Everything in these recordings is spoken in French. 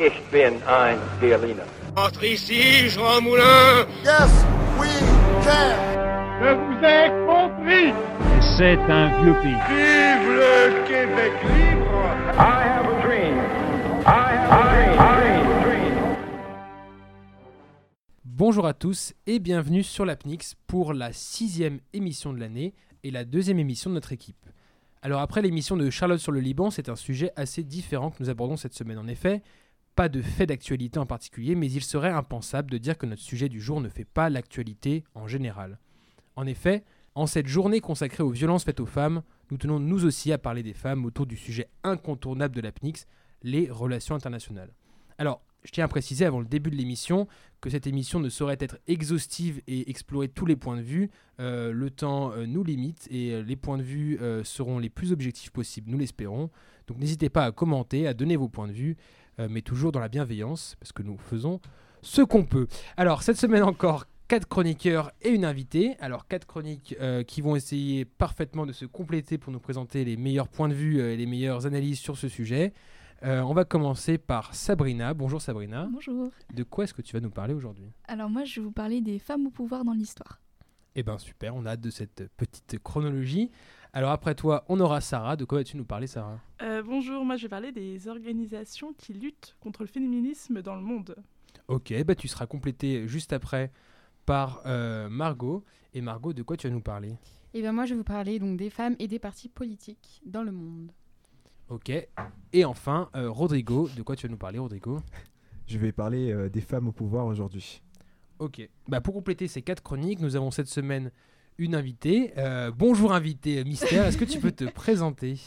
Ich bin ein Berliner. Entre ici, Jean Moulin Yes, we can. Je vous ai compris C'est un vieux pays. Vive le Québec libre I have a dream. I have a dream. Bonjour à tous et bienvenue sur l'APNIX pour la sixième émission de l'année et la deuxième émission de notre équipe. Alors après l'émission de Charlotte sur le Liban, c'est un sujet assez différent que nous abordons cette semaine. En effet, pas de fait d'actualité en particulier, mais il serait impensable de dire que notre sujet du jour ne fait pas l'actualité en général. En effet, en cette journée consacrée aux violences faites aux femmes, nous tenons nous aussi à parler des femmes autour du sujet incontournable de l'APNIX, les relations internationales. Alors, je tiens à préciser avant le début de l'émission que cette émission ne saurait être exhaustive et explorer tous les points de vue. Euh, le temps euh, nous limite et euh, les points de vue seront les plus objectifs possibles, nous l'espérons. Donc n'hésitez pas à commenter, à donner vos points de vue, mais toujours dans la bienveillance, parce que nous faisons ce qu'on peut. Alors cette semaine encore, quatre chroniqueurs et une invitée. Alors quatre chroniques euh, qui vont essayer parfaitement de se compléter pour nous présenter les meilleurs points de vue euh, et les meilleures analyses sur ce sujet. Euh, on va commencer par Sabrina. Bonjour Sabrina. Bonjour. De quoi est-ce que tu vas nous parler aujourd'hui? Alors moi, je vais vous parler des femmes au pouvoir dans l'histoire. Eh ben super, on a hâte de cette petite chronologie. Alors après toi, on aura Sarah. De quoi vas-tu nous parler Sarah? Euh, bonjour, moi je vais parler des organisations qui luttent contre le féminisme dans le monde. Ok, bah tu seras complété juste après par euh, Margot. Et Margot, de quoi tu vas nous parler? Et bien moi je vais vous parler donc des femmes et des partis politiques dans le monde. Ok. Et enfin, euh, Rodrigo, de quoi tu vas nous parler Rodrigo? Je vais parler euh, des femmes au pouvoir aujourd'hui. Ok. Bah pour compléter ces quatre chroniques, nous avons cette semaine une invitée. Euh, bonjour invitée mystère, est-ce que tu peux te présenter?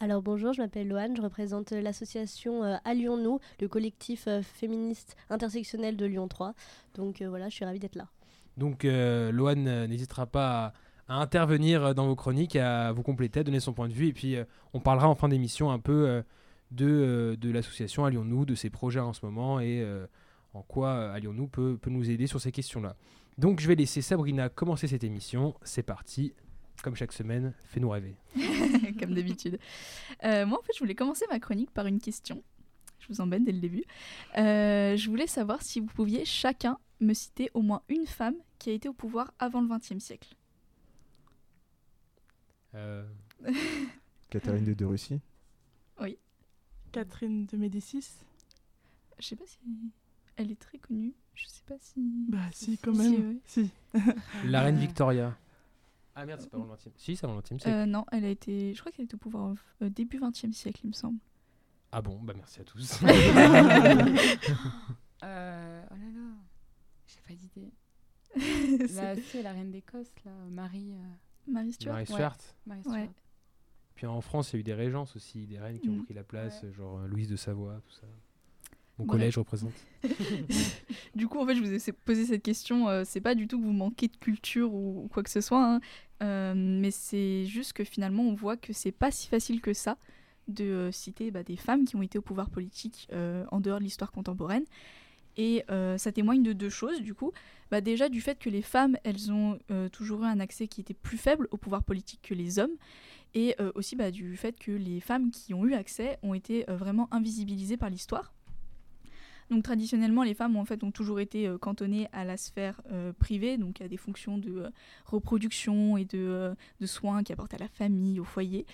Alors bonjour, je m'appelle Loane, je représente euh, l'association euh, Allions-nous, le collectif euh, féministe intersectionnel de Lyon 3. Donc euh, voilà, je suis ravie d'être là. Donc euh, Loane euh, n'hésitera pas à, à intervenir euh, dans vos chroniques, à vous compléter, à donner son point de vue. Et puis euh, on parlera en fin d'émission un peu euh, de, euh, de l'association Allions-nous, de ses projets en ce moment et euh, en quoi euh, Allions-nous peut, peut nous aider sur ces questions-là. Donc je vais laisser Sabrina commencer cette émission. C'est parti. Comme chaque semaine, fais-nous rêver. Comme d'habitude. Euh, moi, en fait, je voulais commencer ma chronique par une question. Je vous embête dès le début. Euh, je voulais savoir si vous pouviez chacun me citer au moins une femme qui a été au pouvoir avant le XXe siècle. Euh, Catherine II de Russie. Catherine de Médicis Je sais pas si elle est très connue. Je sais pas si. Bah si, quand Si, même. ouais. Si. la reine Victoria. Ah merde, c'est pas avant le 20e. Si, c'est avant le 20e siècle. Euh, non, elle a été. Je crois qu'elle était au pouvoir euh, début XXe siècle, il me semble. Ah bon, bah merci à tous. Euh, oh là là, j'ai pas d'idée. C'est Là, c'est la reine d'Écosse, là, Marie. euh, Marie Stuart. Marie Ouais. Stuart. Marie Ouais. Stuart. Puis en France, il y a eu des régences aussi, des reines qui ont Mm. pris la place, Ouais. genre euh, Louise de Savoie, tout ça. Mon Ouais. collège représente. Du coup, en fait, je vous ai posé cette question. euh, c'est pas du tout que vous manquez de culture ou, ou quoi que ce soit, hein, euh, mais c'est juste que finalement, on voit que c'est pas si facile que ça de euh, citer bah, des femmes qui ont été au pouvoir politique en dehors de l'histoire contemporaine. Et ça témoigne de deux choses, du coup. Bah, déjà, du fait que les femmes, elles ont toujours eu un accès qui était plus faible au pouvoir politique que les hommes. Et euh, aussi bah, du fait que les femmes qui ont eu accès ont été euh, vraiment invisibilisées par l'histoire. Donc traditionnellement, les femmes en fait ont toujours été euh, cantonnées à la sphère euh, privée, donc à des fonctions de euh, reproduction et de, soins qui apportent à la famille, au foyer.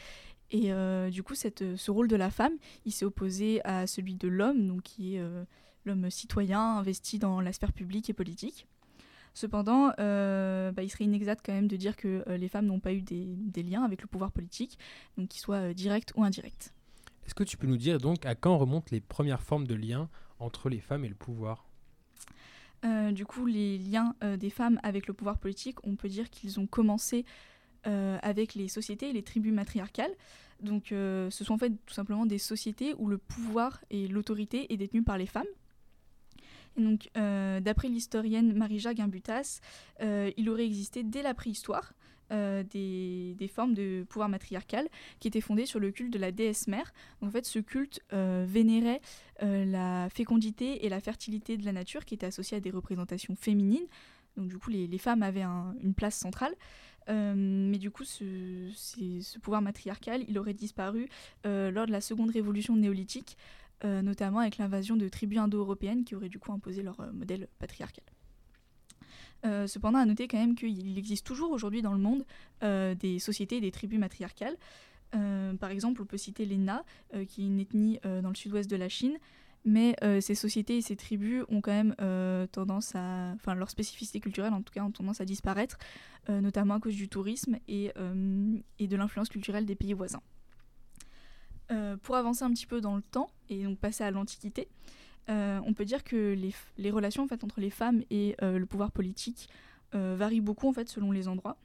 Et du coup, ce rôle de la femme, il s'est opposé à celui de l'homme, donc qui est l'homme citoyen investi dans la sphère publique et politique. Cependant, bah, il serait inexact quand même de dire que les femmes n'ont pas eu des, liens avec le pouvoir politique, donc qu'ils soient directs ou indirects. Est-ce que tu peux nous dire donc à quand remontent les premières formes de liens entre les femmes et le pouvoir Euh, du coup, les liens euh, des femmes avec le pouvoir politique, on peut dire qu'ils ont commencé euh, avec les sociétés et les tribus matriarcales. Donc, ce sont en fait tout simplement des sociétés où le pouvoir et l'autorité est détenu par les femmes. Donc, euh, d'après l'historienne Marija Gimbutas, euh, il aurait existé dès la préhistoire euh, des, formes de pouvoir matriarcal qui étaient fondées sur le culte de la déesse mère. En fait, ce culte vénérait la fécondité et la fertilité de la nature qui étaient associées à des représentations féminines. Donc du coup, les, femmes avaient un- une place centrale. Mais du coup, ce, ce pouvoir matriarcal, il aurait disparu lors de la seconde révolution néolithique, euh, notamment avec l'invasion de tribus indo-européennes qui auraient du coup imposé leur euh, modèle patriarcal. Euh, cependant, à noter quand même qu'il existe toujours aujourd'hui dans le monde des sociétés et des tribus matriarcales. Par exemple, on peut citer les Na, qui est une ethnie dans le sud-ouest de la Chine, mais ces sociétés et ces tribus ont quand même tendance à, enfin leur spécificité culturelle en tout cas ont tendance à disparaître, notamment à cause du tourisme et de l'influence culturelle des pays voisins. Euh, pour avancer un petit peu dans le temps et donc passer à l'Antiquité, euh, on peut dire que les, relations entre les femmes et euh, le pouvoir politique varient beaucoup en fait, selon les endroits.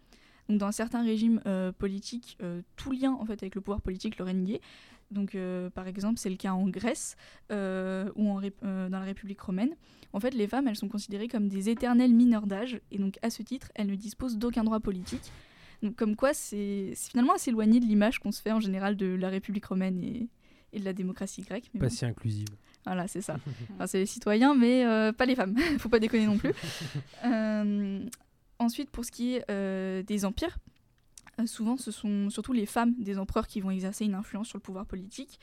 Dans certains régimes politiques, tout lien en fait, avec le pouvoir politique leur est nié. Donc, par exemple, c'est le cas en Grèce ou dans la République romaine. En fait, les femmes, elles sont considérées comme des éternelles mineurs d'âge, et donc à ce titre, elles ne disposent d'aucun droit politique. Donc, comme quoi, c'est finalement assez éloigné de l'image qu'on se fait en général de la République romaine et, et de la démocratie grecque. mais Pas bon. si inclusive. Voilà, c'est ça. Enfin, c'est les citoyens, mais euh, pas les femmes. Faut pas déconner non plus. Euh, ensuite, pour ce qui est euh, des empires, souvent ce sont surtout les femmes des empereurs qui vont exercer une influence sur le pouvoir politique.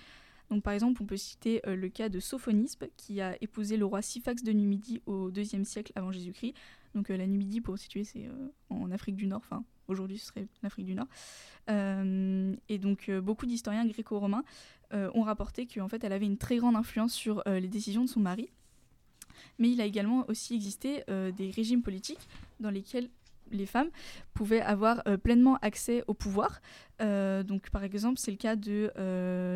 Donc, par exemple, on peut citer le cas de Sophonisbe, qui a épousé le roi Syphax de Numidie au IIe siècle avant Jésus-Christ. Donc, euh, la Numidie, pour situer, c'est euh, en Afrique du Nord. Enfin, aujourd'hui, ce serait l'Afrique du Nord. Euh, et donc, beaucoup d'historiens gréco-romains ont rapporté qu'en fait, elle avait une très grande influence sur les décisions de son mari. Mais il a également aussi existé des régimes politiques dans lesquels les femmes pouvaient avoir pleinement accès au pouvoir. Donc, par exemple, c'est le cas de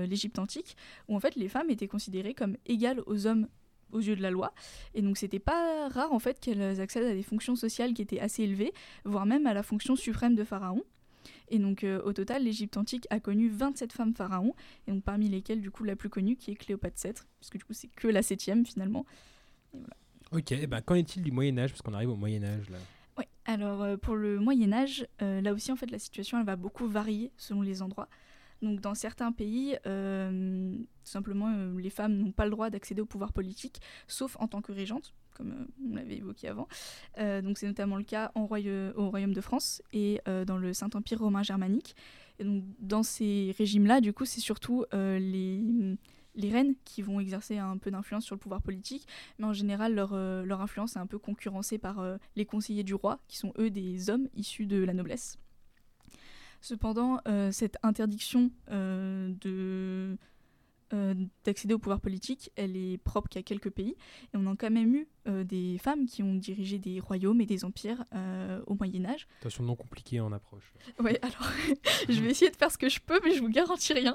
l'Égypte antique, où en fait les femmes étaient considérées comme égales aux hommes aux yeux de la loi. Et donc, c'était pas rare en fait qu'elles accèdent à des fonctions sociales qui étaient assez élevées, voire même à la fonction suprême de pharaon. Et donc, euh, au total, l'Égypte antique a connu 27 femmes pharaons, et donc parmi lesquelles, du coup, la plus connue, qui est Cléopâtre VII, puisque du coup, c'est que la septième finalement. Ok, eh ben, qu'en est-il du Moyen-Âge Parce qu'on arrive au Moyen-Âge là. Oui, alors euh, pour le Moyen Âge, euh, là aussi en fait la situation elle va beaucoup varier selon les endroits. Dans certains pays, euh, simplement euh, les femmes n'ont pas le droit d'accéder au pouvoir politique, sauf en tant que régente, comme euh, on l'avait évoqué avant. Donc c'est notamment le cas au Royaume de France et dans le Saint-Empire romain germanique. Dans ces régimes-là, du coup, c'est surtout les reines qui vont exercer un peu d'influence sur le pouvoir politique, mais en général, leur, influence est un peu concurrencée par les conseillers du roi, qui sont eux des hommes issus de la noblesse. Cependant, euh, cette interdiction euh, de, euh, d'accéder au pouvoir politique, elle est propre qu'à quelques pays, et on a quand même eu euh, des femmes qui ont dirigé des royaumes et des empires euh, au Moyen Âge. Attention, non compliqué en approche. Ouais, alors je vais essayer de faire ce que je peux, mais je vous garantis rien.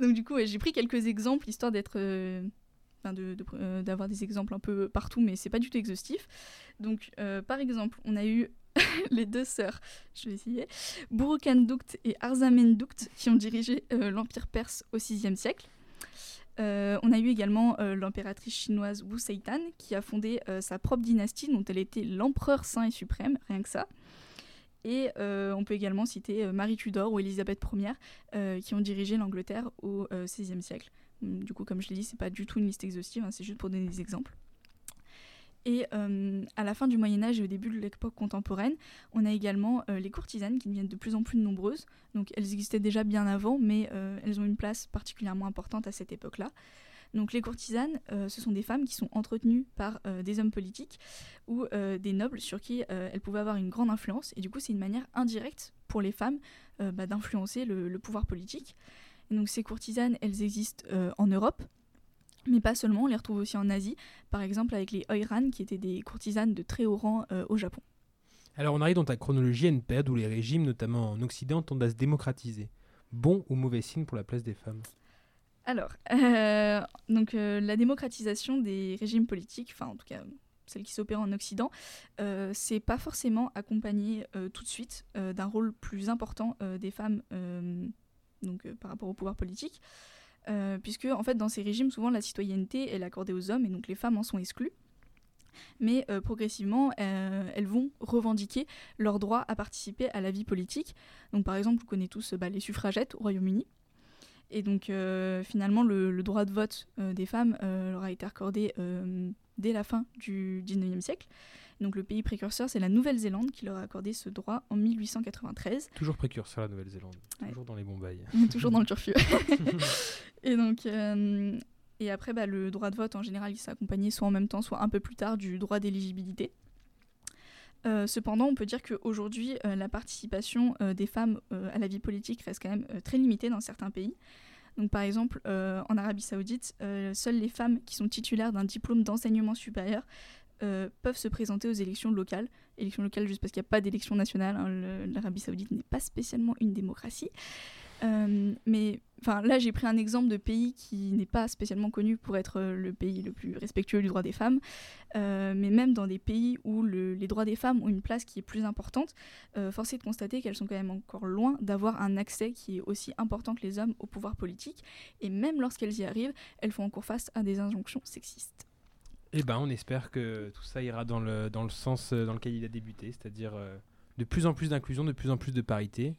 Donc du coup, ouais, j'ai pris quelques exemples histoire d'être, euh, enfin, de- de- d'avoir des exemples un peu partout, mais c'est pas du tout exhaustif. Donc par exemple, on a eu les deux sœurs, je vais essayer, Burukhandukt et Arzamendukt qui ont dirigé euh, l'empire perse au VIe siècle. Euh, on a eu également euh, l'impératrice chinoise Wu Seitan qui a fondé sa propre dynastie dont elle était l'empereur saint et suprême, rien que ça. Et on peut également citer Marie Tudor ou Élisabeth Ier qui ont dirigé l'Angleterre au XVIe siècle. Hum, Du coup, comme je l'ai dit, c'est pas du tout une liste exhaustive, hein, c'est juste pour donner des exemples. Et euh, à la fin du Moyen Âge et au début de l'époque contemporaine, on a également euh, les courtisanes qui deviennent de plus en plus nombreuses. Donc elles existaient déjà bien avant, mais euh, elles ont une place particulièrement importante à cette époque-là. Donc les courtisanes, ce sont des femmes qui sont entretenues par des hommes politiques ou des nobles sur qui elles pouvaient avoir une grande influence. Et du coup, c'est une manière indirecte pour les femmes bah, d'influencer le, le pouvoir politique. Et donc ces courtisanes, elles existent en Europe, mais pas seulement, on les retrouve aussi en Asie, par exemple avec les Oiran, qui étaient des courtisanes de très haut rang euh, au Japon. Alors on arrive dans ta chronologie à une période où les régimes, notamment en Occident, tendent à se démocratiser. Bon ou mauvais signe pour la place des femmes? Alors, euh, donc euh, la démocratisation des régimes politiques, enfin en tout cas celle qui s'opère en Occident, euh, c'est pas forcément accompagné euh, tout de suite euh, d'un rôle plus important des femmes donc, par rapport au pouvoir politique, euh, puisque en fait dans ces régimes souvent la citoyenneté est accordée aux hommes et donc les femmes en sont exclues. Mais euh, progressivement, euh, elles vont revendiquer leur droit à participer à la vie politique. Donc par exemple, vous connaissez tous bah, les suffragettes au Royaume-Uni. Et donc finalement, le, le droit de vote des femmes leur a été accordé dès la fin du 19e siècle. Donc le pays précurseur, c'est la Nouvelle-Zélande qui leur a accordé ce droit en 1893. Toujours précurseur la Nouvelle-Zélande. Ouais. Toujours dans les bons bails. toujours dans le turfu. et donc, euh, Et après, bah, le droit de vote, en général, il s'accompagnait soit en même temps, soit un peu plus tard du droit d'éligibilité. Euh, cependant, on peut dire qu'aujourd'hui, euh, la participation euh, des femmes à la vie politique reste quand même très limitée dans certains pays. Donc, par exemple, en Arabie Saoudite, seules les femmes qui sont titulaires d'un diplôme d'enseignement supérieur euh, peuvent se présenter aux élections locales. Élections locales juste parce qu'il n'y a pas d'élection nationale. hein, L'Arabie Saoudite n'est pas spécialement une démocratie. Euh, mais là, j'ai pris un exemple de pays qui n'est pas spécialement connu pour être euh, le pays le plus respectueux du droit des femmes. Euh, mais même dans des pays où le- les droits des femmes ont une place qui est plus importante, euh, force est de constater qu'elles sont quand même encore loin d'avoir un accès qui est aussi important que les hommes au pouvoir politique. Et même lorsqu'elles y arrivent, elles font encore face à des injonctions sexistes. Eh ben, on espère que tout ça ira dans le, dans le sens euh, dans lequel il a débuté, c'est-à-dire euh, de plus en plus d'inclusion, de plus en plus de parité.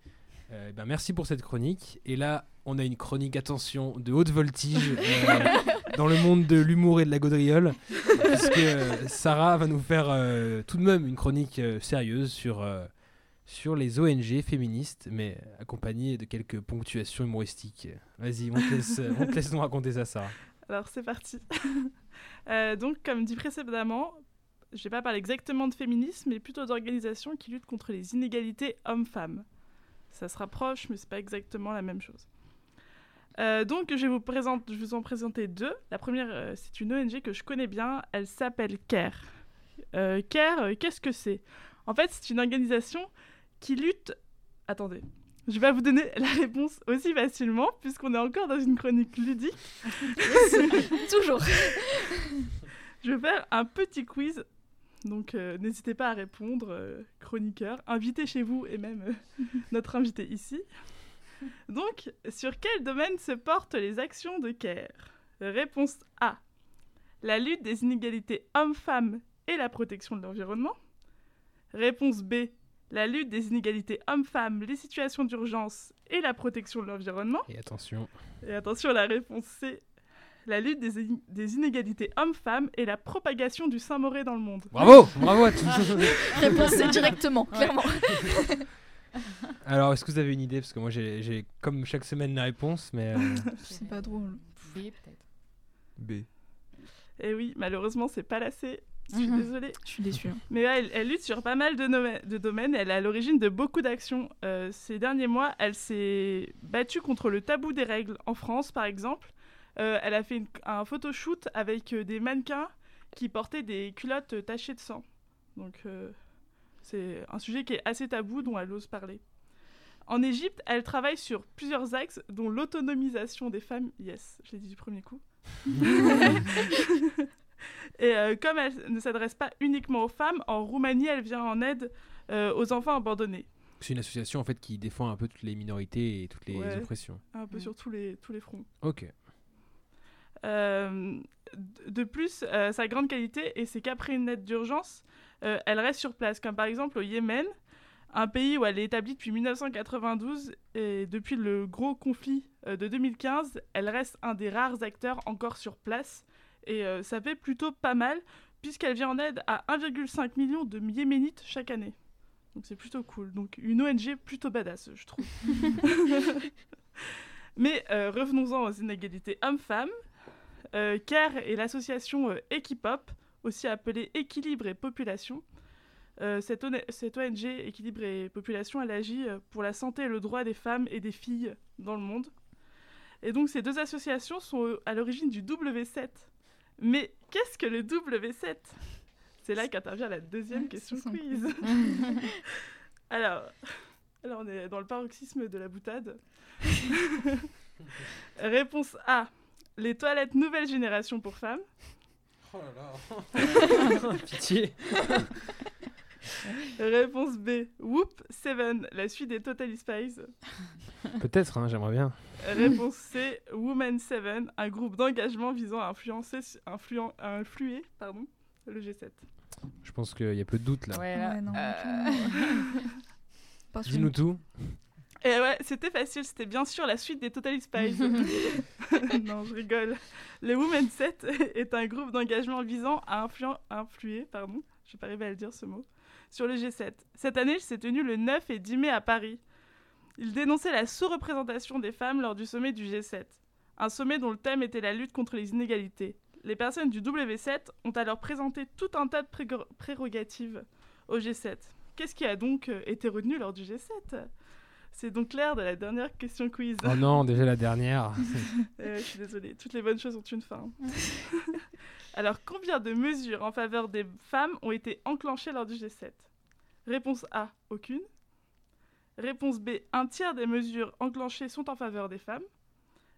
Euh, eh ben, merci pour cette chronique. Et là, on a une chronique, attention, de haute voltige euh, dans le monde de l'humour et de la gaudriole, puisque euh, Sarah va nous faire euh, tout de même une chronique euh, sérieuse sur, euh, sur les ONG féministes, mais accompagnée de quelques ponctuations humoristiques. Vas-y, on te laisse, on te laisse nous raconter ça, Sarah. Alors c'est parti. Euh, donc comme dit précédemment, je vais pas parler exactement de féminisme, mais plutôt d'organisations qui luttent contre les inégalités hommes-femmes. Ça se rapproche, mais c'est pas exactement la même chose. Euh, donc je vais vous vous en présenter deux. La première, euh, c'est une ONG que je connais bien. Elle s'appelle CARE. CARE, qu'est-ce que c'est? En fait, c'est une organisation qui lutte. Attendez. Je vais vous donner la réponse aussi facilement, puisqu'on est encore dans une chronique ludique. Toujours. Je vais faire un petit quiz. Donc euh, n'hésitez pas à répondre, euh, chroniqueur, invité chez vous et même euh, notre invité ici. Donc, sur quel domaine se portent les actions de CARE? Réponse A. La lutte des inégalités hommes-femmes et la protection de l'environnement. Réponse B. La lutte des inégalités hommes-femmes, les situations d'urgence et la protection de l'environnement. Et attention. Et attention, la réponse C. La lutte des, in- des inégalités hommes-femmes et la propagation du Saint-Mauré dans le monde. Bravo, bravo à tous. Réponse C directement, clairement. Alors, est-ce que vous avez une idée? Parce que moi, j'ai comme chaque semaine la réponse, mais euh, C'est pas drôle. B peut-être. B. Et Eh oui, malheureusement, c'est pas la C. Je suis Mhm. désolée. Je suis déçue. hein. Mais elle, elle lutte sur pas mal de, domaines. Elle est à l'origine de beaucoup d'actions. Euh, ces derniers mois, elle s'est battue contre le tabou des règles. En France, par exemple, Euh, elle a fait une- un photoshoot avec euh, des mannequins qui portaient des culottes tachées de sang. Donc, euh, c'est un sujet qui est assez tabou, dont elle ose parler. En Égypte, elle travaille sur plusieurs axes, dont l'autonomisation des femmes. Yes, je l'ai dit du premier coup. Et euh, comme elle ne s'adresse pas uniquement aux femmes, en Roumanie, elle vient en aide euh, aux enfants abandonnés. c'est une association en fait qui défend un peu toutes les minorités et toutes les Ouais. oppressions. Un peu Mm. sur tous les, tous les fronts. Ok. Euh, de plus, euh, sa grande qualité, et c'est qu'après une aide d'urgence, euh, elle reste sur place. Comme par exemple au Yémen, un pays où elle est établie depuis 1992, et depuis le gros conflit euh, de 2015, elle reste un des rares acteurs encore sur place. Et euh, ça fait plutôt pas mal, puisqu'elle vient en aide à 1,5 million de Yéménites chaque année. Donc c'est plutôt cool. Donc une ONG plutôt badass, je trouve. Mais euh, revenons-en aux inégalités hommes-femmes. Euh, CARE est l'association euh, Equipop, aussi appelée Équilibre et Population. Euh, cette, ONG cette ONG Équilibre et Population, elle agit pour la santé et le droit des femmes et des filles dans le monde. Et donc ces deux associations sont à l'origine du W7. Mais qu'est-ce que le W7 C'est là qu'intervient la deuxième question quiz. alors, alors, on est dans le paroxysme de la boutade. Réponse A. Les toilettes nouvelle génération pour femmes. Oh là là. Pitié. Réponse B. Whoop 7, la suite des Totally Spies. Peut-être, hein, j'aimerais bien. Réponse C. Woman 7, un groupe d'engagement visant à influencer, influen- à influer pardon, le G7. Je pense qu'il y a peu de doute là. Ouais, là. Ouais, non, euh, Dis-nous tout. Et ouais, c'était facile, c'était bien sûr la suite des Totally Spies. non, je rigole. Le Women 7 est un groupe d'engagement visant à influer, pardon, je vais pas arriver à le dire ce mot, sur le G7. Cette année, il s'est tenu le 9 et 10 mai à Paris. Il dénonçait la sous-représentation des femmes lors du sommet du G7. un sommet dont le thème était la lutte contre les inégalités. Les personnes du W7 ont alors présenté tout un tas de pré- prérogatives au G7. Qu'est-ce qui a donc euh, été retenu lors du G7 C'est donc l'heure de la dernière question quiz. Oh non, déjà la dernière. Euh, je suis désolée, toutes les bonnes choses ont une fin. Alors, combien de mesures en faveur des femmes ont été enclenchées lors du G7 Réponse A, aucune. Réponse B, un tiers des mesures enclenchées sont en faveur des femmes.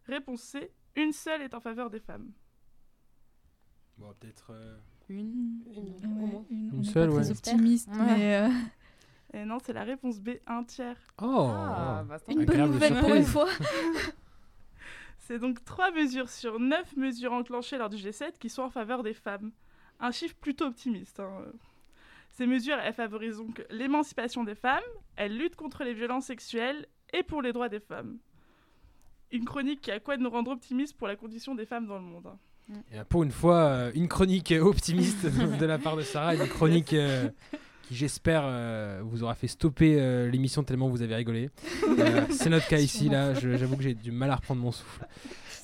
Réponse C, une seule est en faveur des femmes. Bon, peut-être. euh, Une. Une, Ouais, une- seule, ouais. optimiste, Ouais. mais euh, Et non, c'est la réponse B, un tiers. Oh Ah, bah, c'est une bonne nouvelle pour une fois. C'est donc 3 mesures sur 9 mesures enclenchées lors du G7 qui sont en faveur des femmes. Un chiffre plutôt optimiste. hein. Ces mesures, elles favorisent donc l'émancipation des femmes, elles luttent contre les violences sexuelles et pour les droits des femmes. Une chronique qui a quoi de nous rendre optimistes pour la condition des femmes dans le monde. hein. Pour une fois, euh, une chronique optimiste de la part de Sarah, une chronique euh, qui, j'espère, euh, vous aura fait stopper l'émission tellement vous avez rigolé. C'est notre cas ici, là. J'avoue que j'ai du mal à reprendre mon souffle.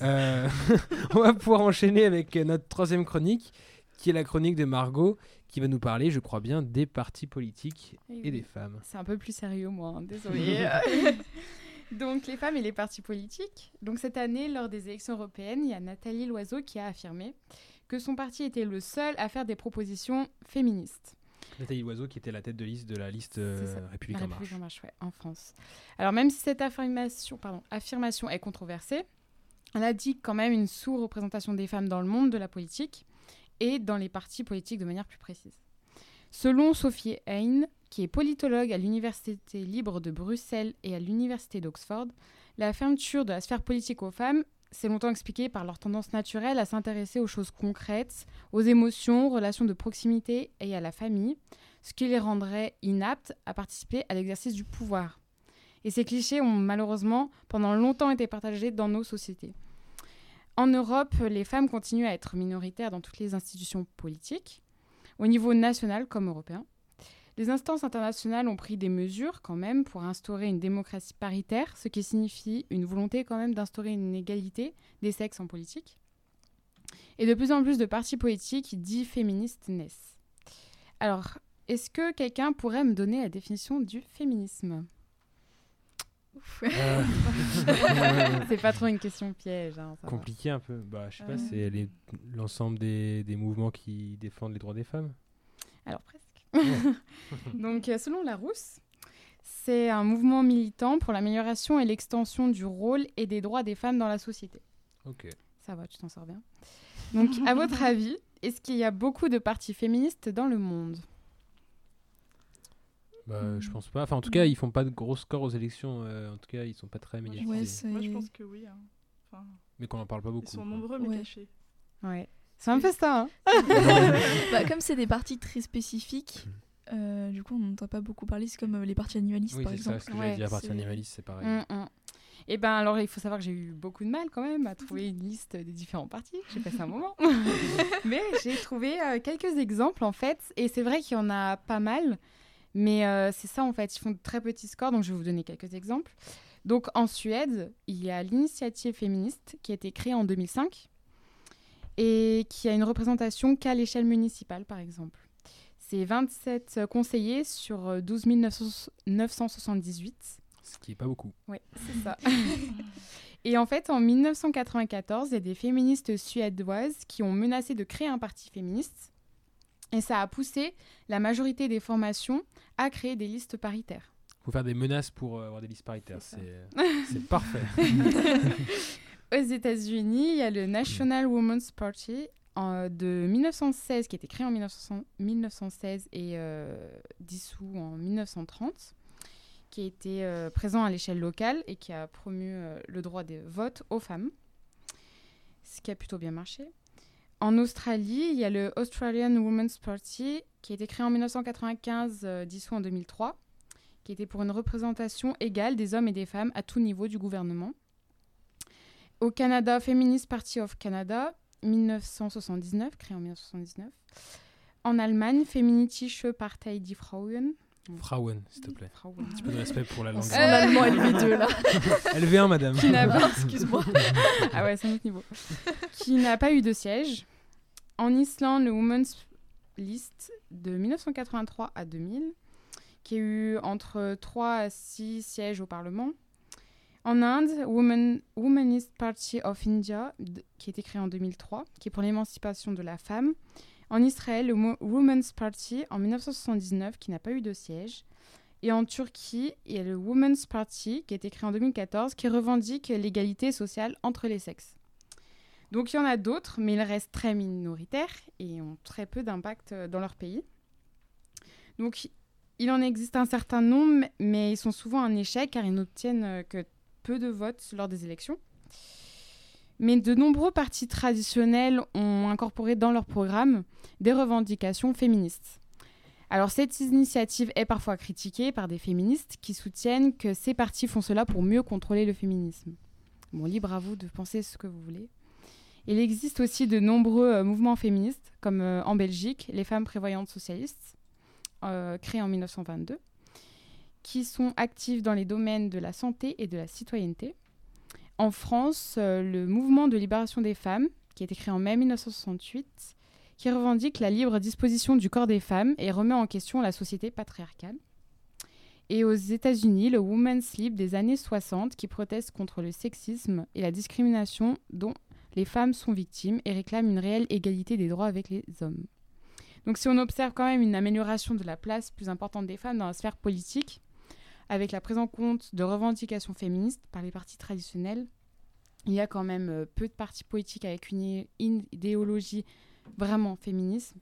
On va pouvoir enchaîner avec notre troisième chronique, qui est la chronique de Margot, qui va nous parler, je crois bien, des partis politiques Eh et des femmes. C'est un peu plus sérieux, moi, hein, désolée. Donc, les femmes et les partis politiques. Donc, cette année, lors des élections européennes, il y a Nathalie Loiseau qui a affirmé que son parti était le seul à faire des propositions féministes. Nathalie Loiseau, qui était la tête de liste de la liste euh, République La en marche. République en marche, ouais, en France. Alors, même si cette affirmation, pardon, affirmation est controversée, elle a dit quand même une sous-représentation des femmes dans le monde de la politique et dans les partis politiques de manière plus précise. Selon Sophie Hein, qui est politologue à l'Université libre de Bruxelles et à l'Université d'Oxford, la fermeture de la sphère politique aux femmes s'est longtemps expliquée par leur tendance naturelle à s'intéresser aux choses concrètes, aux émotions, aux relations de proximité et à la famille, ce qui les rendrait inaptes à participer à l'exercice du pouvoir. Et ces clichés ont malheureusement pendant longtemps été partagés dans nos sociétés. En Europe, les femmes continuent à être minoritaires dans toutes les institutions politiques, au niveau national comme européen. Les instances internationales ont pris des mesures quand même pour instaurer une démocratie paritaire, ce qui signifie une volonté quand même d'instaurer une égalité des sexes en politique. Et de plus en plus de partis politiques dits féministes naissent. Alors, est-ce que quelqu'un pourrait me donner la définition du féminisme? Euh, C'est pas trop une question piège. hein, va. Compliqué un peu. Bah, je sais pas, Euh. c'est l'ensemble des, des mouvements qui défendent les droits des femmes. Alors presque. Donc euh, selon Larousse, c'est un mouvement militant pour l'amélioration et l'extension du rôle et des droits des femmes dans la société. Ok. Ça va, tu t'en sors bien. Donc à votre avis, est-ce qu'il y a beaucoup de partis féministes dans le monde? Bah, je pense pas. Enfin, en tout cas, ils font pas de gros scores aux élections. euh, en tout cas, ils sont pas très médiatisés. Ouais, Moi, je pense que oui. hein. Enfin, mais qu'on en parle pas beaucoup. ils sont quoi. nombreux, mais Ouais. cachés. Ouais. C'est un peu ça. hein Bah, comme c'est des partis très spécifiques, euh, du coup on n'entend pas beaucoup parler. C'est comme euh, les partis animalistes Oui, par c'est ça. exemple. Ce que Ouais, j'allais dire, partie c'est- animaliste, c'est pareil. Mm, mm. Et ben alors il faut savoir que j'ai eu beaucoup de mal quand même à trouver une liste des différents partis. J'ai passé un moment. mais j'ai trouvé euh, quelques exemples en fait. Et c'est vrai qu'il y en a pas mal. Mais euh, c'est ça en fait. Ils font de très petits scores. Donc je vais vous donner quelques exemples. Donc en Suède, il y a l'initiative féministe qui a été créée en 2005 et qui a une représentation qu'à l'échelle municipale par exemple. C'est 27 conseillers sur euh, 12 900 978. Ce qui est pas beaucoup. Oui, c'est ça. Et en fait, en 1994, il y a des féministes suédoises qui ont menacé de créer un parti féministe. Et ça a poussé la majorité des formations à créer des listes paritaires. Faut faire des menaces pour euh, avoir des listes paritaires. C'est parfait. Aux États-Unis, il y a le National Women's Party en- de 1916, qui a été créé en 1900 1916 et euh, dissous en 1930, qui a été euh, présent à l'échelle locale et qui a promu euh, le droit de vote aux femmes, ce qui a plutôt bien marché. En Australie, il y a le Australian Women's Party, qui a été créé en 1995, euh, dissous en 2003, qui était pour une représentation égale des hommes et des femmes à tout niveau du gouvernement. Au Canada, Feminist Party of Canada, 1979, créé en 1979. En Allemagne, Feministische Partei die Frauen. Frauen, s'il te plaît. Frauen. Un petit peu de respect pour la langue. Son allemand LV2 là. LV1, madame. Qui n'a pas... Excuse-moi. ah ouais, c'est un autre niveau. qui n'a pas eu de siège. En Islande, le Women's List de 1983 à 2000, qui a eu entre 3 à 6 sièges au Parlement. En Inde, Women, Womanist Party of India, qui a été créé en 2003, qui est pour l'émancipation de la femme. En Israël, le Women's Party en 1979, qui n'a pas eu de siège. Et en Turquie, il y a le Women's Party, qui a été créé en 2014, qui revendique l'égalité sociale entre les sexes. Donc il y en a d'autres, mais ils restent très minoritaires et ont très peu d'impact euh, dans leur pays. Donc il en existe un certain nombre, mais ils sont souvent un échec car ils n'obtiennent euh, que peu de votes lors des élections. Mais de nombreux partis traditionnels ont incorporé dans leur programme des revendications féministes. Alors cette initiative est parfois critiquée par des féministes qui soutiennent que ces partis font cela pour mieux contrôler le féminisme. Bon, libre à vous de penser ce que vous voulez. Il existe aussi de nombreux euh, mouvements féministes, comme euh, en Belgique, les femmes prévoyantes socialistes, euh, créées en 1922, qui sont actives dans les domaines de la santé et de la citoyenneté. En France, euh, le mouvement de libération des femmes, qui été créé en mai 1968, qui revendique la libre disposition du corps des femmes et remet en question la société patriarcale. Et aux États-Unis, le Women's Lib des années 60, qui proteste contre le sexisme et la discrimination dont les femmes sont victimes et réclament une réelle égalité des droits avec les hommes. Donc si on observe quand même une amélioration de la place plus importante des femmes dans la sphère politique, avec la prise en compte de revendications féministes par les partis traditionnels, il y a quand même euh, peu de partis politiques avec une idéologie vraiment féministe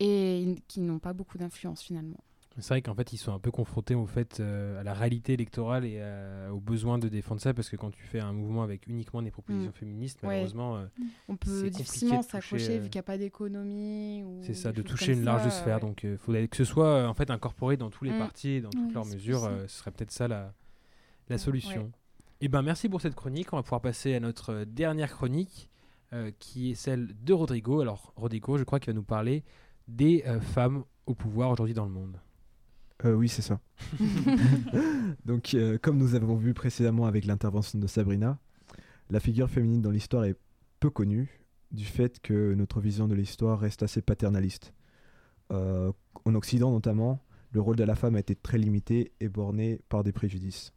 et qui n'ont pas beaucoup d'influence finalement. C'est vrai qu'en fait, ils sont un peu confrontés au fait, euh, à la réalité électorale et euh, au besoin de défendre ça, parce que quand tu fais un mouvement avec uniquement des propositions Mm. féministes, Ouais. malheureusement, euh, On c'est peut difficilement s'accrocher euh, vu qu'il n'y a pas d'économie. c'est ça, de toucher une large sphère. ouais. Donc, il faudrait que ce soit euh, en fait incorporé dans tous les Mm. partis et dans toutes Ouais, leurs mesures. euh, ce serait peut-être ça la, la Ouais. solution. Et ben, merci pour cette chronique. On va pouvoir passer à notre euh, dernière chronique, euh, qui est celle de Rodrigo. Alors, Rodrigo, je crois qu'il va nous parler des euh, femmes au pouvoir aujourd'hui dans le monde. Euh, oui, c'est ça. Donc, euh, comme nous avons vu précédemment avec l'intervention de Sabrina, la figure féminine dans l'histoire est peu connue du fait que notre vision de l'histoire reste assez paternaliste. Euh, en Occident notamment, le rôle de la femme a été très limité et borné par des préjudices.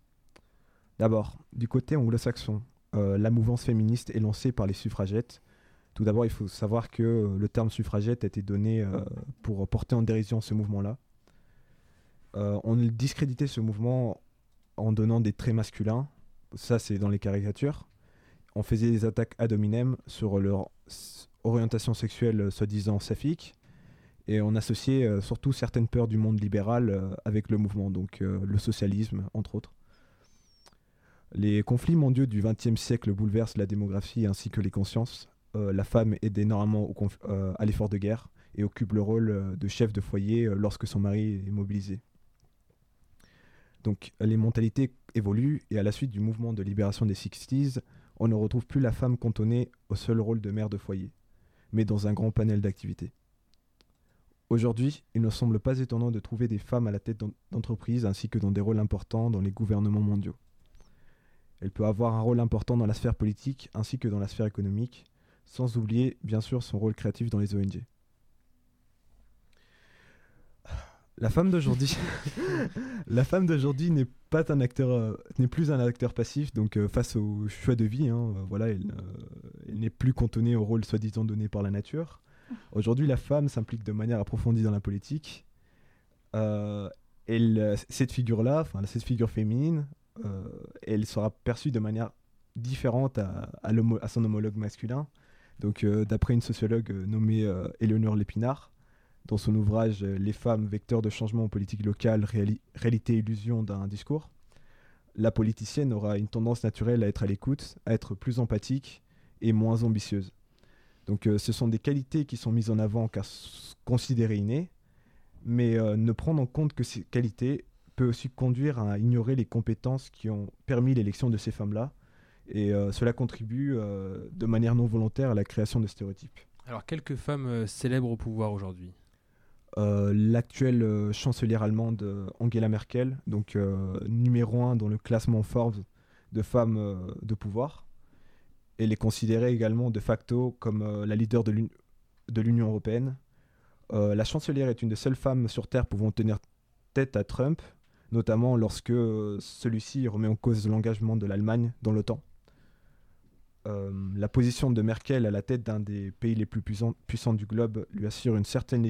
D'abord, du côté anglo-saxon, la mouvance féministe est lancée par les suffragettes. Tout d'abord, il faut savoir que le terme suffragette a été donné pour porter en dérision ce mouvement-là. Euh, on discréditait ce mouvement en donnant des traits masculins. Ça, c'est dans les caricatures. On faisait des attaques ad hominem sur leur orientation sexuelle euh, soi-disant saphique. Et on associait euh, surtout certaines peurs du monde libéral avec le mouvement, donc le socialisme, entre autres. Les conflits mondiaux du XXe siècle bouleversent la démographie ainsi que les consciences. La femme aide énormément à l'effort de guerre et occupe le rôle de chef de foyer lorsque son mari est mobilisé. Donc les mentalités évoluent et à la suite du mouvement de libération des 60s, on ne retrouve plus la femme cantonnée au seul rôle de mère de foyer, mais dans un grand panel d'activités. Aujourd'hui, il ne semble pas étonnant de trouver des femmes à la tête d'en- d'entreprises ainsi que dans des rôles importants dans les gouvernements mondiaux. Elle peut avoir un rôle important dans la sphère politique ainsi que dans la sphère économique, sans oublier bien sûr son rôle créatif dans les ONG. La femme d'aujourd'hui, la femme d'aujourd'hui n'est pas un acteur, euh, n'est plus un acteur passif. Donc euh, face au choix de vie, hein, euh, voilà, elle, elle n'est plus cantonnée au rôle soi-disant donné par la nature. Aujourd'hui, la femme s'implique de manière approfondie dans la politique. Elle, cette figure-là, enfin cette figure féminine, elle sera perçue de manière différente à, à l'homo- à son homologue masculin. Donc, d'après une sociologue nommée Éléonore Lépinard, dans son ouvrage euh, Les femmes, vecteurs de changement en politique locale, réali- réalité illusion d'un discours, la politicienne aura une tendance naturelle à être à l'écoute, à être plus empathique et moins ambitieuse. Donc euh, ce sont des qualités qui sont mises en avant car considérées innées, mais euh, ne prendre en compte que ces qualités peut aussi conduire à ignorer les compétences qui ont permis l'élection de ces femmes-là, et cela contribue de manière non volontaire à la création de stéréotypes. Alors, quelques femmes célèbres au pouvoir aujourd'hui? Euh, L'actuelle euh, chancelière allemande euh, Angela Merkel, donc numéro 1 dans le classement Forbes de femmes de pouvoir. Elle est considérée également de facto comme la leader de l'Uni- de l'Union européenne. La chancelière est une des seules femmes sur Terre pouvant tenir tête à Trump, notamment lorsque celui-ci remet en cause l'engagement de l'Allemagne dans l'OTAN. Euh, la position de Merkel à la tête d'un des pays les plus puissants, du globe lui assure une certaine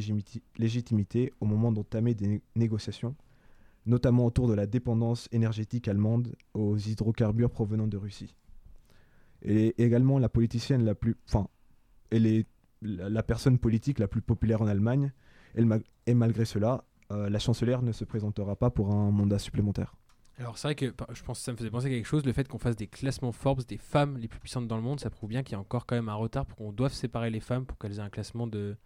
légitimité au moment d'entamer des né- négociations, notamment autour de la dépendance énergétique allemande aux hydrocarbures provenant de Russie. Elle est également la politicienne la plus, enfin, elle est la, personne politique la plus populaire en Allemagne, et malgré cela, euh, la chancelière ne se présentera pas pour un mandat supplémentaire. Alors c'est vrai que je pense ça me faisait penser à quelque chose, le fait qu'on fasse des classements Forbes des femmes les plus puissantes dans le monde, ça prouve bien qu'il y a encore quand même un retard pour qu'on doive séparer les femmes pour qu'elles aient un classement de,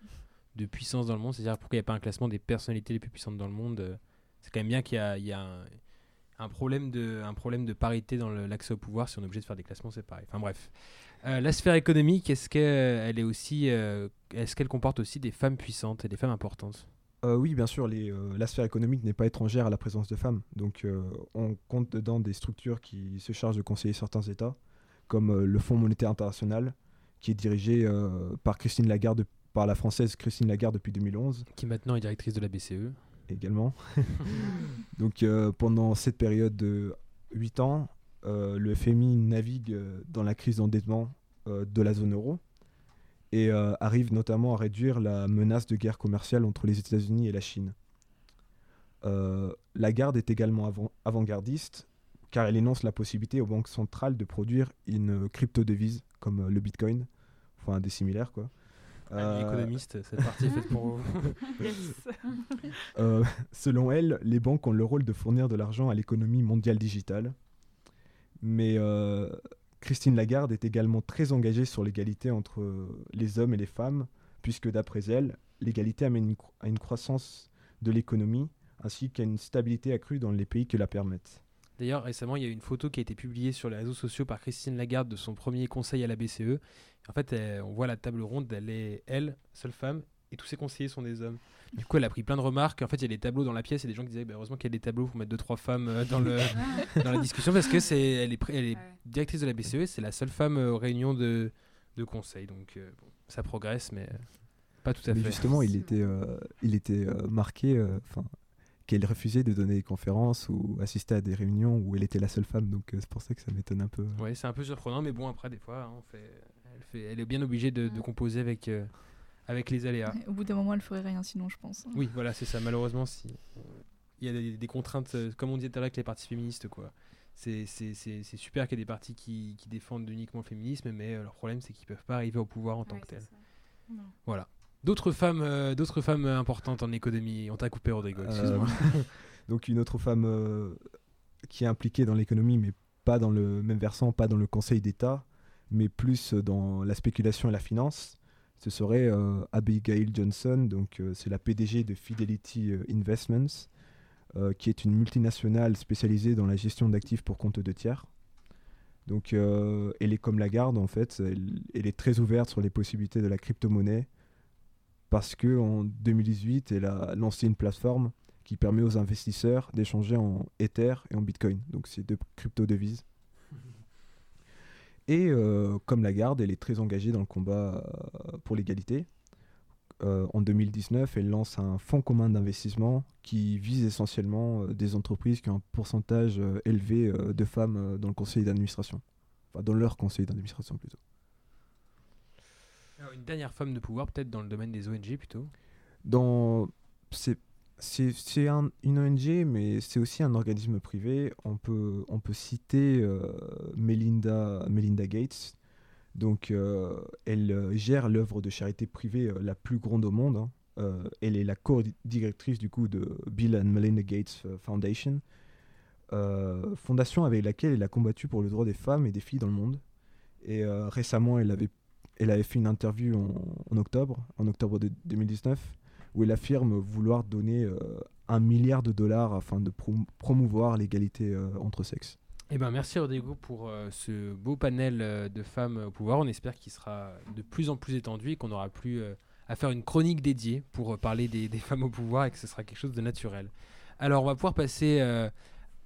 de puissance dans le monde, c'est-à-dire pourquoi il n'y a pas un classement des personnalités les plus puissantes dans le monde. euh, C'est quand même bien qu'il y a, il y a un, problème de, un problème de parité dans l'accès au pouvoir si on est obligé de faire des classements séparés. Enfin bref. Euh, la sphère économique, est-ce qu'elle est aussi, euh, est-ce qu'elle comporte aussi des femmes puissantes et des femmes importantes? Euh, oui, bien sûr, les, euh, la sphère économique n'est pas étrangère à la présence de femmes. Donc, euh, on compte dedans des structures qui se chargent de conseiller certains États, comme euh, le Fonds monétaire international, qui est dirigé par Christine Lagarde, par la française Christine Lagarde depuis 2011 Qui maintenant est directrice de la. BCE. également. Donc, pendant cette période de 8 ans, le FMI navigue dans la crise d'endettement de la zone euro et euh, arrive notamment à réduire la menace de guerre commerciale entre les États-Unis et la Chine. Euh, Lagarde est également avant- avant-gardiste car elle énonce la possibilité aux banques centrales de produire une crypto-devise comme euh, le Bitcoin, enfin des similaires quoi. Amis Euh, cette partie est faite pour vous. Yes. euh, selon elle, les banques ont le rôle de fournir de l'argent à l'économie mondiale digitale. Mais euh, Christine Lagarde est également très engagée sur l'égalité entre euh, les hommes et les femmes, puisque d'après elle, l'égalité amène à une croissance de l'économie ainsi qu'à une stabilité accrue dans les pays qui la permettent. D'ailleurs, récemment, il y a une photo qui a été publiée sur les réseaux sociaux par Christine Lagarde de son premier conseil à la BCE. En fait, on voit la table ronde, elle est elle, seule femme, et tous ses conseillers sont des hommes. Du coup, elle a pris plein de remarques. En fait, il y a des tableaux dans la pièce et des gens qui disaient bah, heureusement qu'il y a des tableaux pour mettre deux trois femmes euh, dans le dans la discussion parce que c'est elle est pr- elle est Ouais. directrice de la BCE, c'est la seule femme euh, aux réunions de de conseil. Donc euh, bon, ça progresse, mais pas tout à Mais fait. justement, il était, euh, il était euh, marqué euh, qu'elle refusait de donner des conférences ou assister à des réunions où elle était la seule femme, donc euh, c'est pour ça que ça m'étonne un peu. Ouais, c'est un peu surprenant, mais bon, après, des fois, hein, on fait, elle, fait, elle est bien obligée de, de composer avec, euh, avec les aléas. Au bout d'un moment, elle ferait rien sinon, je pense. Oui, voilà, c'est ça. Malheureusement, si il y a des, des contraintes, euh, comme on disait tout à l'heure avec les partis féministes, quoi. C'est super qu'il y ait des partis qui, qui défendent uniquement le féminisme, mais euh, leur problème, c'est qu'ils peuvent pas arriver au pouvoir en tant que tel. Voilà. D'autres femmes, euh, d'autres femmes importantes en économie. On t'a coupé, Rodrigo. Euh, Excuse-moi. donc une autre femme euh, qui est impliquée dans l'économie, mais pas dans le même versant, pas dans le Conseil d'État, mais plus dans la spéculation et la finance. Ce serait euh, Abigail Johnson, donc euh, c'est la PDG de Fidelity euh, Investments, qui est une multinationale spécialisée dans la gestion d'actifs pour compte de tiers. Donc elle est comme Lagarde en fait, elle, est très ouverte sur les possibilités de la crypto-monnaie parce que en 2018 elle a lancé une plateforme qui permet aux investisseurs d'échanger en Ether et en Bitcoin. Donc c'est deux crypto-devises. Et euh, comme Lagarde, elle est très engagée dans le combat euh, pour l'égalité. Euh, en 2019, elle lance un fonds commun d'investissement qui vise essentiellement euh, des entreprises qui ont un pourcentage élevé de femmes dans le conseil d'administration. Enfin, dans leur conseil d'administration plutôt. Alors, une dernière femme de pouvoir, peut-être dans le domaine des ONG plutôt? Dans c'est c'est un- une ONG, mais c'est aussi un organisme privé. On peut on peut citer euh, Melinda Melinda Gates. Donc euh, elle euh, gère l'œuvre de charité privée la plus grande au monde. hein. Elle est la co-directrice du coup de Bill and Melinda Gates Foundation, fondation avec laquelle elle a combattu pour le droit des femmes et des filles dans le monde. Et récemment, elle avait elle avait fait une interview en, en octobre, en octobre de 2019, où elle affirme vouloir donner euh, un milliard de dollars afin de prom- promouvoir l'égalité euh, entre sexes. Eh ben, merci Rodrigo pour euh, ce beau panel de femmes au pouvoir. On espère qu'il sera de plus en plus étendu et qu'on aura plus à faire une chronique dédiée pour parler des, femmes au pouvoir et que ce sera quelque chose de naturel. Alors, on va pouvoir passer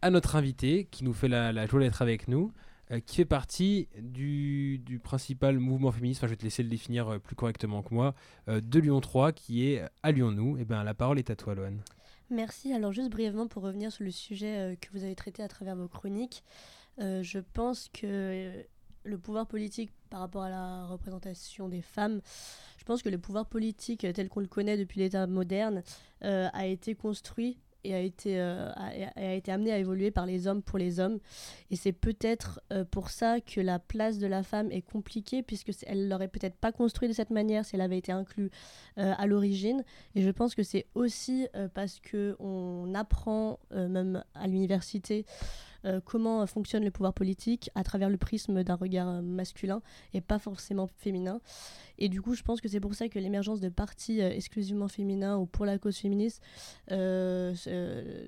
à notre invité qui nous fait la joie d'être avec nous, euh, qui fait partie du, principal mouvement féministe, enfin, je vais te laisser le définir euh, plus correctement que moi, euh, de Lyon 3, qui est à Lyon-Nous. Et ben, la parole est à toi, Loane. Merci. Alors juste brièvement pour revenir sur le sujet que vous avez traité à travers vos chroniques, je pense que le pouvoir politique par rapport à la représentation des femmes, je pense que le pouvoir politique tel qu'on le connaît depuis l'État moderne a été construit et a été, euh, a, a été amené à évoluer par les hommes pour les hommes. Et c'est peut-être euh, pour ça que la place de la femme est compliquée, puisque elle l'aurait peut-être pas construit de cette manière si elle avait été inclue euh, à l'origine. Et je pense que c'est aussi parce que on apprend, même à l'université, euh, comment fonctionne le pouvoir politique à travers le prisme d'un regard masculin et pas forcément féminin. Et du coup, je pense que c'est pour ça que l'émergence de partis euh, exclusivement féminins ou pour la cause féministe, euh,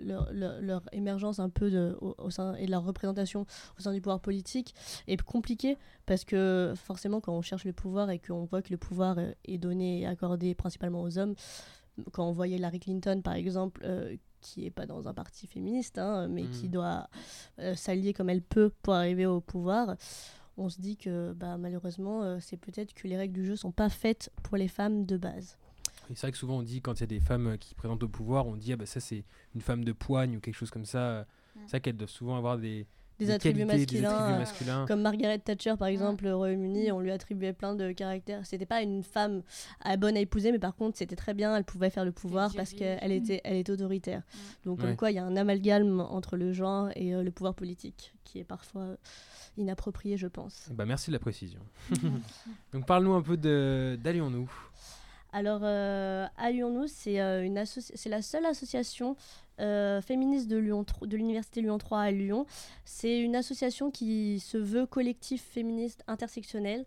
leur, émergence un peu au, sein, et leur représentation au sein du pouvoir politique est compliquée parce que forcément, quand on cherche le pouvoir et qu'on voit que le pouvoir est donné et accordé principalement aux hommes, quand on voyait Hillary Clinton par exemple, qui est pas dans un parti féministe, hein, mais qui doit euh, s'allier comme elle peut pour arriver au pouvoir, on se dit que bah, malheureusement, euh, c'est peut-être que les règles du jeu sont pas faites pour les femmes de base. C'est vrai que souvent on dit quand il y a des femmes euh, qui présentent au pouvoir, on dit ah bah ça c'est une femme de poigne ou quelque chose comme ça. C'est vrai qu'elles doivent souvent avoir des, Des attributs qualités, des masculins, attributs euh, masculins. Comme Margaret Thatcher, par exemple, au Royaume-Uni, on lui attribuait plein de caractères. C'était pas une femme à bonne à épouser, mais par contre, c'était très bien, elle pouvait faire le pouvoir parce qu'elle était, elle était autoritaire. Donc, comme Ouais. quoi, il y a un amalgame entre le genre et euh, le pouvoir politique qui est parfois inapproprié, je pense. Bah, merci de la précision. Donc parle-nous un peu de d'Allions-nous. Alors, euh, Allions-nous, c'est euh, une associ- c'est la seule association euh, féministe de, Lyon, l'Université Lyon 3 à Lyon. C'est une association qui se veut collectif féministe intersectionnel,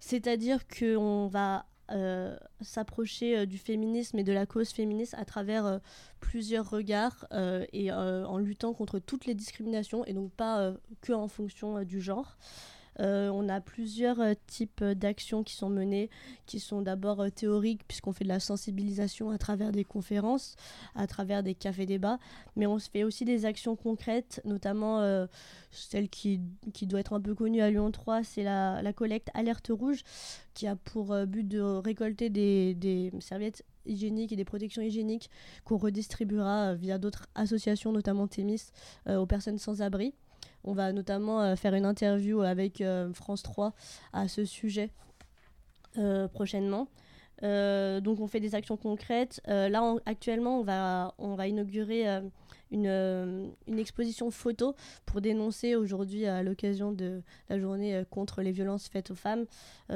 c'est-à-dire qu'on va euh, s'approcher euh, du féminisme et de la cause féministe à travers plusieurs regards et en luttant contre toutes les discriminations et donc pas que en fonction du genre. Euh, on a plusieurs euh, types euh, d'actions qui sont menées, qui sont d'abord théoriques, puisqu'on fait de la sensibilisation à travers des conférences, à travers des cafés-débats, mais on se fait aussi des actions concrètes, notamment celle qui, qui doit être un peu connue à Lyon 3, c'est la, collecte Alerte Rouge, qui a pour but de récolter des, serviettes hygiéniques et des protections hygiéniques qu'on redistribuera via d'autres associations, notamment Thémis, euh, aux personnes sans abri. On va notamment euh, faire une interview avec euh, France 3 à ce sujet euh, prochainement. Euh, donc on fait des actions concrètes. Euh, là actuellement on va, on va inaugurer euh, une, une exposition photo pour dénoncer aujourd'hui à l'occasion de la journée contre les violences faites aux femmes,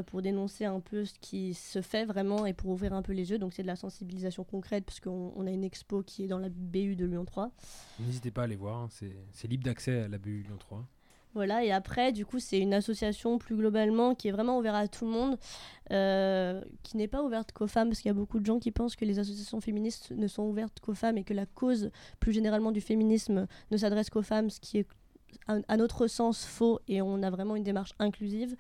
pour dénoncer un peu ce qui se fait vraiment et pour ouvrir un peu les yeux. Donc c'est de la sensibilisation concrète parce qu'on on a une expo qui est dans la BU de Lyon 3. N'hésitez pas à aller voir, hein, c'est libre d'accès à la BU Lyon 3. Voilà, et après, du coup, c'est une association plus globalement qui est vraiment ouverte à tout le monde, euh, qui n'est pas ouverte qu'aux femmes, parce qu'il y a beaucoup de gens qui pensent que les associations féministes ne sont ouvertes qu'aux femmes et que la cause, plus généralement, du féminisme ne s'adresse qu'aux femmes, ce qui est, à, à notre sens, faux, et on a vraiment une démarche inclusive.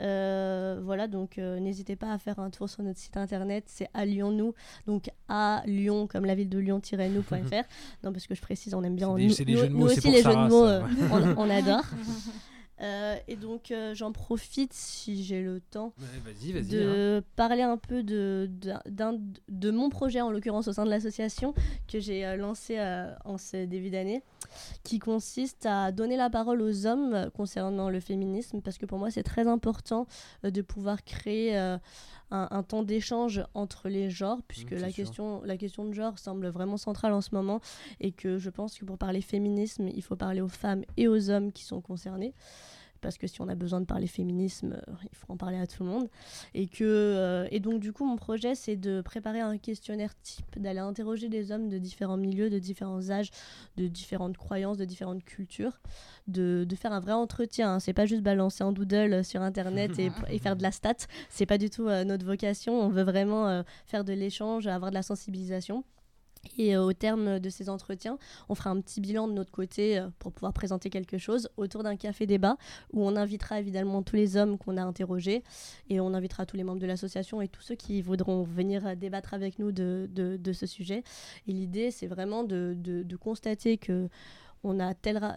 Euh, voilà, donc euh, n'hésitez pas à faire un tour sur notre site internet, c'est à Lyon nous, donc à Lyon comme la ville de Lyon-nous.fr. non, parce que je précise, on aime bien. Des- nous- des nous- jeux de mots, aussi pour les jeux Sarah, de mots, ça, euh, ouais. on, on adore. Euh, et donc euh, j'en profite si j'ai le temps vas-y. hein. de parler un peu de, d'un- de mon projet, en l'occurrence au sein de l'association, que j'ai euh, lancé en ce début d'année, qui consiste à donner la parole aux hommes concernant le féminisme, parce que pour moi c'est très important de pouvoir créer un, un temps d'échange entre les genres, puisque Mmh, la, sûr. question, la question de genre semble vraiment centrale en ce moment, et que je pense que pour parler féminisme, il faut parler aux femmes et aux hommes qui sont concernés parce que si on a besoin de parler féminisme, euh, il faut en parler à tout le monde. Et, que, euh, et donc, du coup, mon projet, c'est de préparer un questionnaire type, d'aller interroger des hommes de différents milieux, de différents âges, de différentes croyances, de différentes cultures, de, de faire un vrai entretien. hein. C'est pas juste balancer un doodle euh, sur Internet et, et faire de la stat. C'est pas du tout notre vocation. On veut vraiment faire de l'échange, avoir de la sensibilisation. Et euh, au terme de ces entretiens, on fera un petit bilan de notre côté euh, pour pouvoir présenter quelque chose autour d'un café débat où on invitera évidemment tous les hommes qu'on a interrogés et on invitera tous les membres de l'association et tous ceux qui voudront venir euh, débattre avec nous de, de- ce sujet. Et l'idée, c'est vraiment de, constater que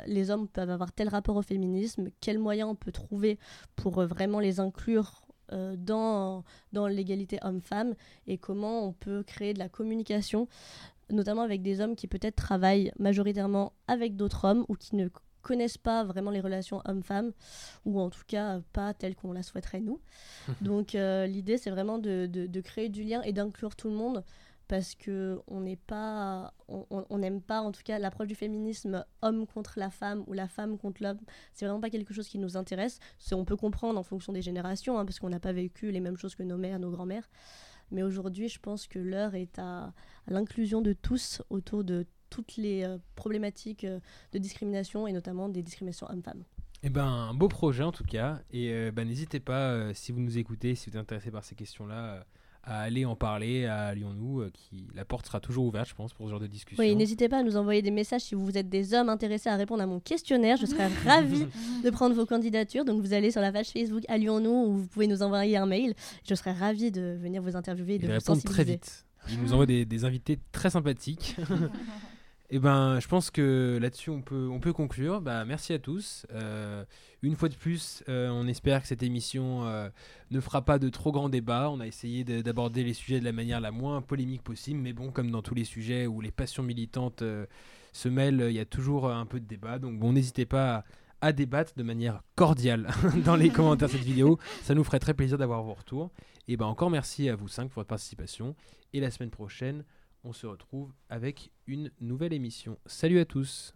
les hommes peuvent avoir tel rapport au féminisme, quels moyens on peut trouver pour euh, vraiment les inclure euh, dans, dans l'égalité homme-femme et comment on peut créer de la communication notamment avec des hommes qui peut-être travaillent majoritairement avec d'autres hommes ou qui ne connaissent pas vraiment les relations hommes-femmes, ou en tout cas pas telles qu'on la souhaiterait nous. Donc euh, l'idée c'est vraiment de, de- de créer du lien et d'inclure tout le monde parce que on n'est pas on- n'aime pas en tout cas l'approche du féminisme homme contre la femme ou la femme contre l'homme c'est vraiment pas quelque chose qui nous intéresse on peut comprendre en fonction des générations hein, parce qu'on n'a pas vécu les mêmes choses que nos mères nos grands-mères mais aujourd'hui je pense que l'heure est à, l'inclusion de tous autour de toutes les euh, problématiques euh, de discrimination et notamment des discriminations hommes-femmes. Eh ben, un beau projet en tout cas. Et euh, ben, n'hésitez pas, si vous nous écoutez, si vous êtes intéressé par ces questions-là, à aller en parler à Lyon-Nous. euh, qui la porte sera toujours ouverte, je pense, pour ce genre de discussion. Oui, n'hésitez pas à nous envoyer des messages si vous êtes des hommes intéressés à répondre à mon questionnaire. Je serais ravie de prendre vos candidatures. Donc vous allez sur la page Facebook à Lyon-Nous où vous pouvez nous envoyer un mail. Je serais ravie de venir vous interviewer et de Ils vous répondent sensibiliser. très vite. Ils nous envoient des, des invités très sympathiques. Et ben, je pense que là-dessus, on peut, on peut conclure. Bah, merci à tous. Euh, une fois de plus, euh, on espère que cette émission euh, ne fera pas de trop grands débats. On a essayé de- d'aborder les sujets de la manière la moins polémique possible. Mais bon, comme dans tous les sujets où les passions militantes euh, se mêlent, il y a toujours un peu de débat. Donc bon, n'hésitez pas à, à débattre de manière cordiale dans les commentaires de cette vidéo. Ça nous ferait très plaisir d'avoir vos retours. Et ben encore merci à vous cinq pour votre participation. Et la semaine prochaine, on se retrouve avec une nouvelle émission. Salut à tous